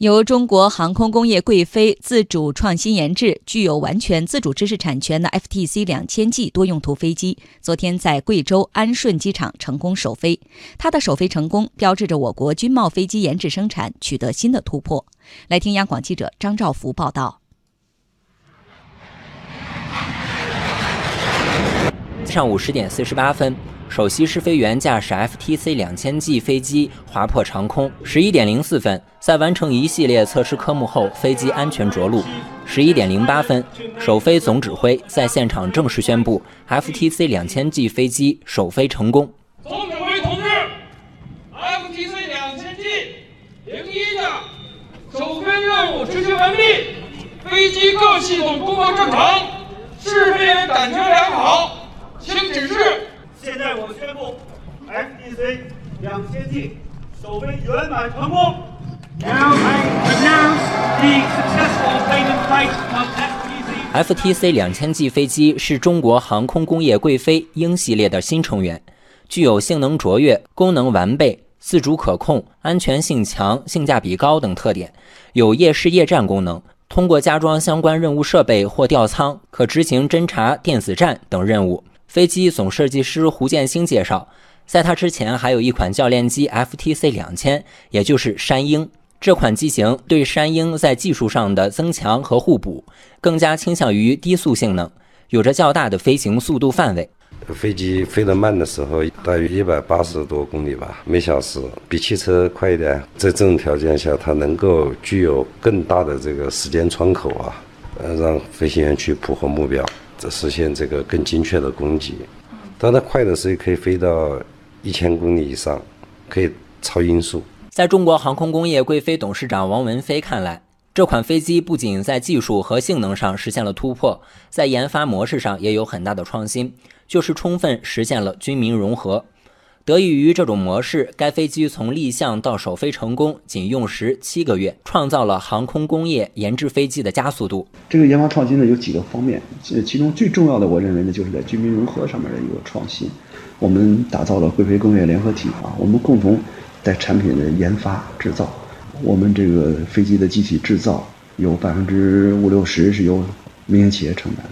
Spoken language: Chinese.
由中国航空工业贵飞自主创新研制、具有完全自主知识产权的 FTC 两千 G 多用途飞机，昨天在贵州安顺机场成功首飞。它的首飞成功，标志着我国军贸飞机研制生产取得新的突破。来听央广记者张兆福报道。上午十点四十八分。首席试飞员驾驶 FTC 两千 G 飞机划破长空。十一点零四分，在完成一系列测试科目后，飞机安全着陆。十一点零八分，首飞总指挥在现场正式宣布，FTC 两千 G 飞机首飞成功。总指挥同志，FTC 两千 G 零一架首飞任务执行完毕，飞机各系统工作正常，试飞员感觉良好，请指示。我宣布，FTC 两千 G 首飞圆满成功。Now I announce the successful payment flight of FTC。FTC 两千 G 飞机是中国航空工业贵飞鹰系列的新成员，具有性能卓越、功能完备、自主可控、安全性强、性价比高等特点，有夜视夜战功能。通过加装相关任务设备或吊舱，可执行侦察、电子战等任务。飞机总设计师胡建新介绍，在他之前还有一款教练机 FTC 两千，也就是山鹰。这款机型对山鹰在技术上的增强和互补，更加倾向于低速性能，有着较大的飞行速度范围。飞机飞得慢的时候，大约一百八十多公里吧每小时，比汽车快一点。在这种条件下，它能够具有更大的这个时间窗口啊，呃，让飞行员去捕获目标。实现这个更精确的攻击，当它快的时候可以飞到一千公里以上，可以超音速。在中国航空工业贵飞董事长王文飞看来，这款飞机不仅在技术和性能上实现了突破，在研发模式上也有很大的创新，就是充分实现了军民融合。得益于这种模式，该飞机从立项到首飞成功仅用时七个月，创造了航空工业研制飞机的加速度。这个研发创新呢有几个方面，其中最重要的，我认为呢就是在军民融合上面的一个创新。我们打造了贵飞工业联合体啊，我们共同在产品的研发制造，我们这个飞机的机体制造有百分之五六十是由民营企业承担。